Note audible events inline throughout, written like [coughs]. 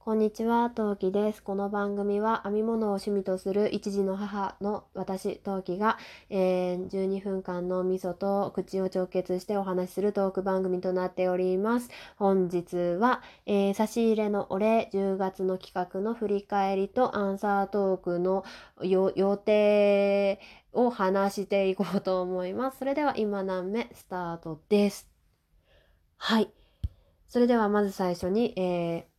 こんにちは、トウキです。この番組は編み物を趣味とする一児の母の私、トウキが、えー12分間の味噌と口を直結してお話しするトーク番組となっております。本日は、えー差し入れのお礼、10月の企画の振り返りとアンサートークの予定を話していこうと思います。それでは今何目スタートです。はい。それではまず最初に、えー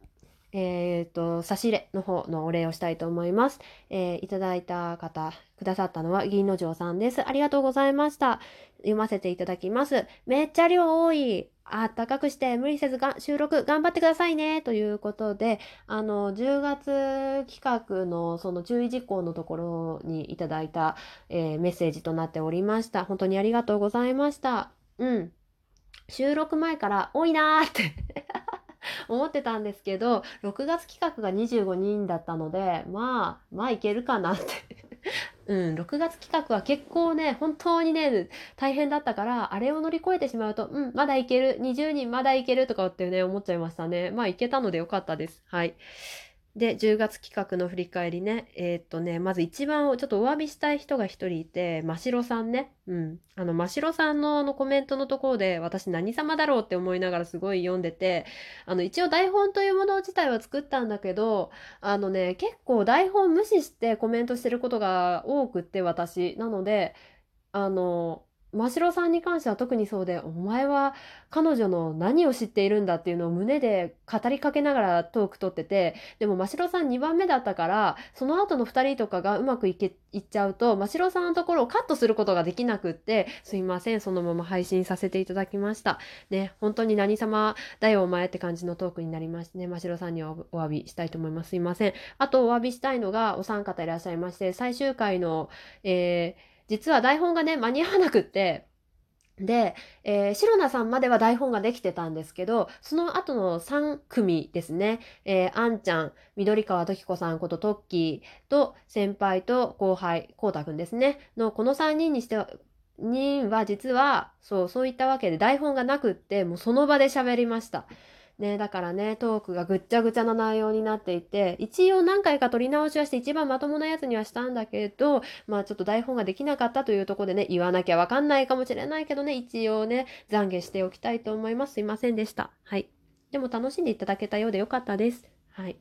えー、と、差し入れの方のお礼をしたいと思います。えーいただいた方、くださったのは銀の城さんです。ありがとうございました。読ませていただきます。めっちゃ量多い。あったかくして無理せずが収録頑張ってくださいね。ということで、あの、10月企画のその注意事項のところにいただいた、えーメッセージとなっておりました。本当にありがとうございました。うん。収録前から多いなーって思ってたんですけど、6月企画が25人だったので、まあ、まあいけるかなって。[laughs] うん、6月企画は結構ね、本当にね、大変だったから、あれを乗り越えてしまうと、うん、まだいける、20人まだいけるとかってね、思っちゃいましたね。まあいけたのでよかったです。はい。で、10月企画の振り返りね。えーっとね、まず一番ちょっとお詫びしたい人が一人いて、ましろさんね。うん。あの、ましろさんのあのコメントのところで、私何様だろうって思いながらすごい読んでて、あの、一応台本というもの自体は作ったんだけど、あのね、結構台本無視してコメントしてることが多くって、私。なので、あの、真城さんに関しては特にそうで、お前は彼女の何を知っているんだっていうのを胸で語りかけながらトーク取ってて、でも真城さん2番目だったから、その後の2人とかがうまくいけ、いっちゃうと、真城さんのところをカットすることができなくって、すいません、そのまま配信させていただきました。ね、本当に何様だよお前って感じのトークになりましてね、真城さんにはお詫びしたいと思います。すいません。あとお詫びしたいのがお三方いらっしゃいまして、最終回の、えー実は台本がね、間に合わなくって、で、えー、シロナさんまでは台本ができてたんですけど、その後の3組ですね、えー、あんちゃん、緑川時子さんことトッキーと先輩と後輩、こうたくんですね、のこの3人にしては、人は実は、そう、そういったわけで台本がなくって、もうその場で喋りました。ね、だからね、トークがぐっちゃぐちゃな内容になっていて、一応何回か取り直しはして一番まともなやつにはしたんだけど、まあちょっと台本ができなかったというとこでね、言わなきゃわかんないかもしれないけどね、一応ね、懺悔しておきたいと思います。すいませんでした。はい。でも楽しんでいただけたようでよかったです。はい。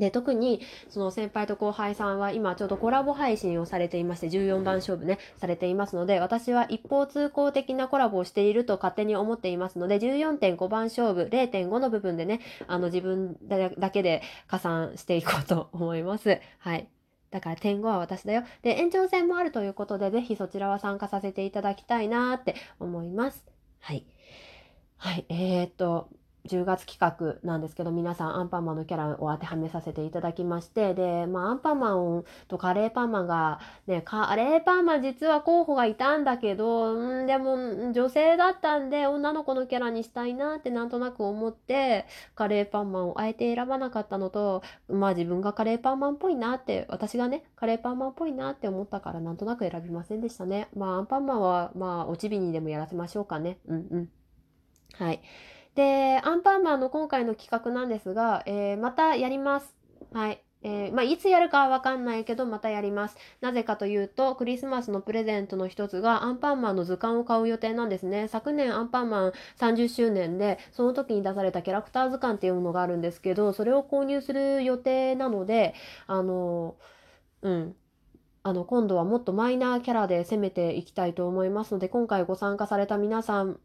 で、特に、その先輩と後輩さんは今ちょうどコラボ配信をされていまして、14番勝負ね、されていますので、私は一方通行的なコラボをしていると勝手に思っていますので、14.5番勝負、0.5の部分でね、あの自分だけで加算していこうと思います。はい。だから点5は私だよ。で、延長戦もあるということで、ぜひそちらは参加させていただきたいなーって思います。はい。はい。えー、っと、10月企画なんですけど、皆さんアンパンマンのキャラを当てはめさせていただきまして、で、まあ、アンパンマンとカレーパンマンが、ね、カレーパンマン実は候補がいたんだけど、ん、でも、女性だったんで、女の子のキャラにしたいなってなんとなく思って、カレーパンマンをあえて選ばなかったのと、まあ自分がカレーパンマンっぽいなって、私がね、カレーパンマンっぽいなって思ったからなんとなく選びませんでしたね。まあアンパンマンは、まあおちびにでもやらせましょうかね。うんうん。はい。で、アンパンマンの今回の企画なんですが、えーまたやります。はい。えーまあ、いつやるかはわかんないけど、またやります。なぜかというと、クリスマスのプレゼントの一つが、アンパンマンの図鑑を買う予定なんですね。昨年アンパンマン30周年で、その時に出されたキャラクター図鑑っていうものがあるんですけど、それを購入する予定なので、あの、うん。あの、今度はもっとマイナーキャラで攻めていきたいと思いますので、今回ご参加された皆さん、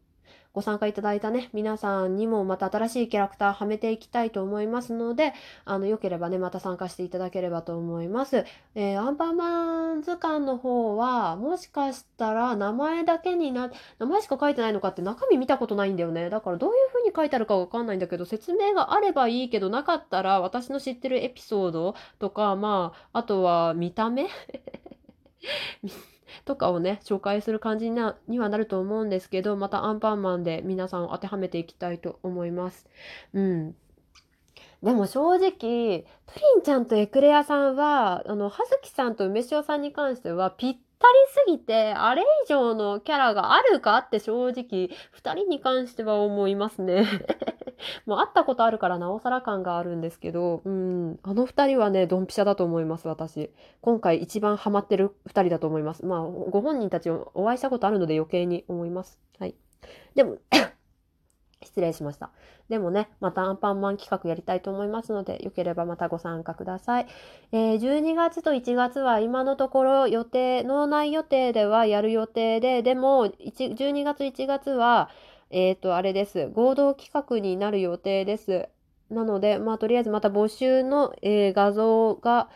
ご参加いただいたね、皆さんにもまた新しいキャラクターはめていきたいと思いますので、あの、よければね、また参加していただければと思います。えーアンパンマン図鑑の方は、もしかしたら名前だけにな、名前しか書いてないのかって中身見たことないんだよね。だからどういう風に書いてあるかわかんないんだけど、説明があればいいけど、なかったら私の知ってるエピソードとか、まあ、あとは見た目？[laughs] とかをね、紹介する感じになにはなると思うんですけど、またアンパンマンで皆さんを当てはめていきたいと思います。うん。でも正直、プリンちゃんとエクレアさんは、あの、はずきさんと梅塩さんに関しては、ぴったりすぎて、あれ以上のキャラがあるかって正直、二人に関しては思いますね。もう会ったことあるからなおさら感があるんですけど、うん、あの二人はね、ドンピシャだと思います、私。今回一番ハマってる二人だと思います。まあ、ご本人たちをお会いしたことあるので余計に思います。はい。でも [coughs] 失礼しました。でもね、またアンパンマン企画やりたいと思いますので、よければまたご参加ください。えー、12月と1月は今のところ予定、脳内予定ではやる予定で、でも、12月1月は、えっ、ー、と、あれです。合同企画になる予定です。なので、まあ、とりあえずまた募集の、えー、画像が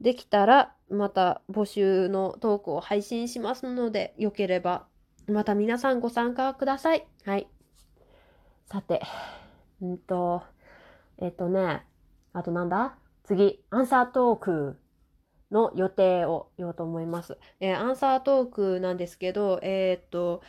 できたら、また募集のトークを配信しますので、よければ、また皆さんご参加ください。はい。さて、うんと、えっとね、あとなんだ？次、アンサートークの予定を言おうと思います。えー、アンサートークなんですけど、えー、っと、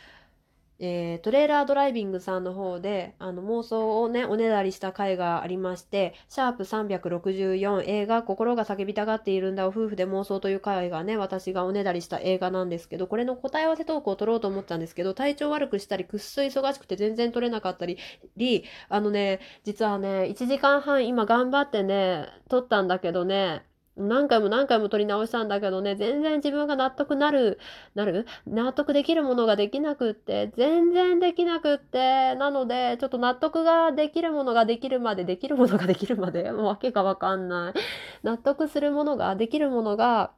えー、トレーラードライビングさんの方であの妄想をねおねだりした回がありましてシャープ364映画心が叫びたがっているんだ夫婦で妄想という回がね私がおねだりした映画なんですけどこれの答え合わせトークを取ろうと思ったんですけど体調悪くしたりくっそ忙しくて全然取れなかったりあのね実はね1時間半今頑張ってね撮ったんだけどね何回も何回も撮り直したんだけどね、全然自分が納得なる、なる？納得できるものができなくって、全然できなくって、なので、ちょっと納得ができるものができるまで、できるものができるまで、もうわけがわかんない。納得するものが、できるものが、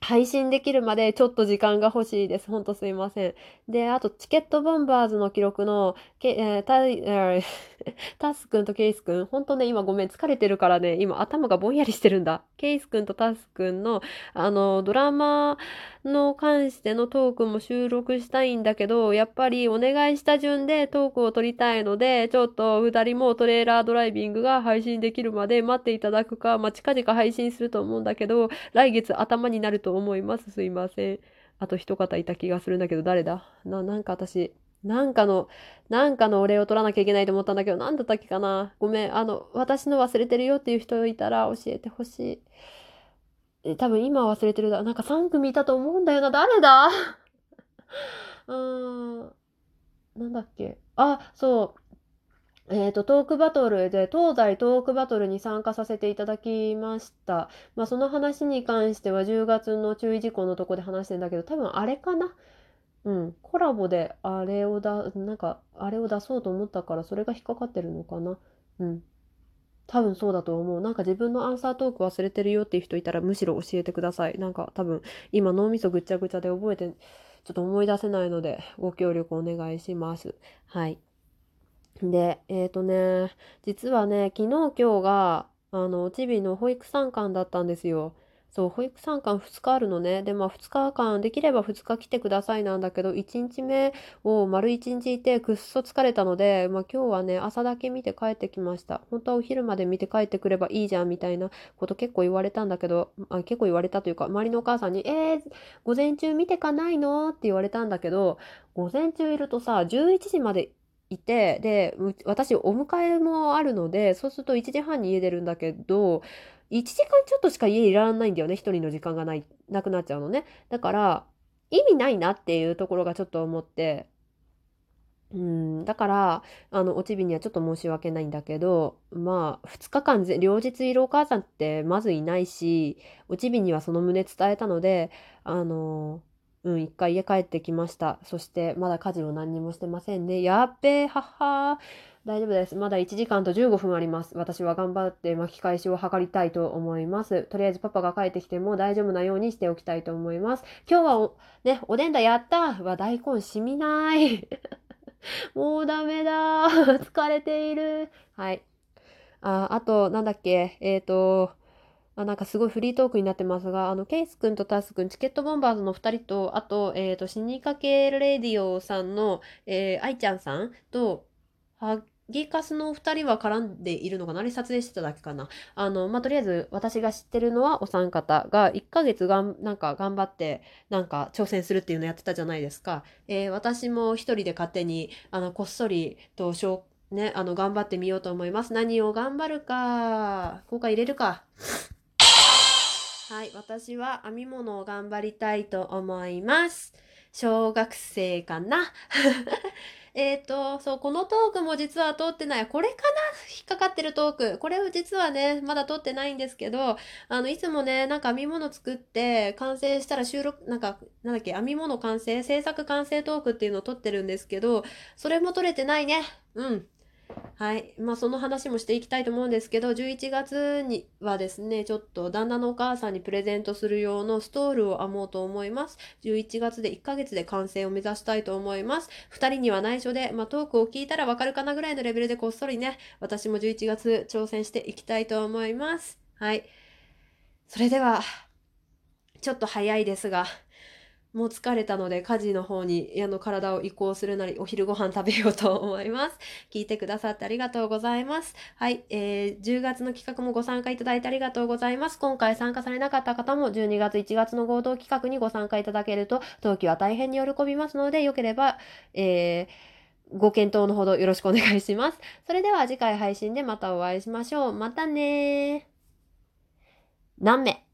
配信できるまでちょっと時間が欲しいです。ほんとすいません。で、あと、チケットボンバーズの記録の、けえー、タ、えー、[laughs] タス君とケイス君、ほんとね、今ごめん、疲れてるからね、今頭がぼんやりしてるんだ。ケイス君とタス君の、あの、ドラマの関してのトークも収録したいんだけど、やっぱりお願いした順でトークを取りたいので、ちょっと二人もトレーラードライビングが配信できるまで待っていただくか、まあ、近々配信すると思うんだけど、来月頭になると思います。すいません。あと一方いた気がするんだけど、誰だ？な、なんか私、なんかの、なんかのお礼を取らなきゃいけないと思ったんだけど、なんだったっけかな？ごめん、あの、私の忘れてるよっていう人いたら教えてほしい。多分今忘れてるだ。なんか3組いたと思うんだよな。誰だ？[laughs] うーん。なんだっけ？あ、そう。えっ、ー、と、トークバトルで、東西トークバトルに参加させていただきました。まあ、その話に関しては10月の注意事項のとこで話してんだけど、多分あれかな？うん。コラボであれをだ、なんか、あれを出そうと思ったから、それが引っかかってるのかな？うん。多分そうだと思う。なんか自分のアンサートーク忘れてるよっていう人いたら、むしろ教えてください。なんか多分、今脳みそぐっちゃぐちゃで覚えて、ちょっと思い出せないので、ご協力お願いします。はい。で、えっ、ー、とね、実はね、昨日今日が、あの、チビの保育参観だったんですよ。そう、保育参観2日あるのね。で、まあ2日間、できれば2日来てくださいなんだけど、1日目を丸1日いてくっそ疲れたので、まあ今日はね、朝だけ見て帰ってきました。本当はお昼まで見て帰ってくればいいじゃんみたいなこと結構言われたんだけど、あ結構言われたというか、周りのお母さんに、えー、午前中見てかないの？って言われたんだけど、午前中いるとさ、11時までいて、で、私お迎えもあるので、そうすると1時半に家出るんだけど、1時間ちょっとしか家いらないんだよね。一人の時間がない、なくなっちゃうのね。だから、意味ないなっていうところがちょっと思って、うん、だから、あの、おちびにはちょっと申し訳ないんだけど、まあ、2日間両日いるお母さんってまずいないし、おちびにはその旨伝えたので、あの、うん、一回家帰ってきました。そして、まだ家事を何にもしてませんね。やっべー、はっはー。大丈夫です。まだ1時間と15分あります。私は頑張って巻き返しを図りたいと思います。とりあえずパパが帰ってきても大丈夫なようにしておきたいと思います。今日はお、ね、おでんだやったは大根しみない。[laughs] もうダメだ。疲れている。はい。あ、あと、なんだっけ。えっ、ー、と、あなんかすごいフリートークになってますが、あの、ケイス君とタス君、チケットボンバーズの2人と、あと、えっ、ー、と、死にかけレディオさんの、えー、愛ちゃんさんと、ハギカスの2人は絡んでいるのかなあれ撮影してただけかなあの、まあ、とりあえず私が知ってるのはお三方が1ヶ月がん、なんか頑張って、なんか挑戦するっていうのやってたじゃないですか。えー、私も一人で勝手に、あの、こっそりと、ね、あの、頑張ってみようと思います。何を頑張るか、今回入れるか。はい、私は編み物を頑張りたいと思います。小学生かなえっ、と、そう、このトークも実は通ってない。これかな？引っかかってるトーク。これを実はね、まだ通ってないんですけど、あの、いつもね、なんか編み物作って完成したら収録、なんか、なんだっけ、編み物完成、制作完成トークっていうのを撮ってるんですけど、それも撮れてないね。うん。はい。まあ、その話もしていきたいと思うんですけど、11月にはですね、ちょっと旦那のお母さんにプレゼントする用のストールを編もうと思います。11月で1ヶ月で完成を目指したいと思います。2人には内緒で、まあ、トークを聞いたらわかるかなぐらいのレベルでこっそりね、私も11月挑戦していきたいと思います。はい。それでは、ちょっと早いですが、もう疲れたので家事の方にあの体を移行するなりお昼ご飯食べようと思います。[laughs] 聞いてくださってありがとうございます。はい、えー、10月の企画もご参加いただいてありがとうございます。今回参加されなかった方も12月1月の合同企画にご参加いただけると当期は大変に喜びますのでよければ、えー、ご検討のほどよろしくお願いします。[laughs] それでは次回配信でまたお会いしましょう。またね何名？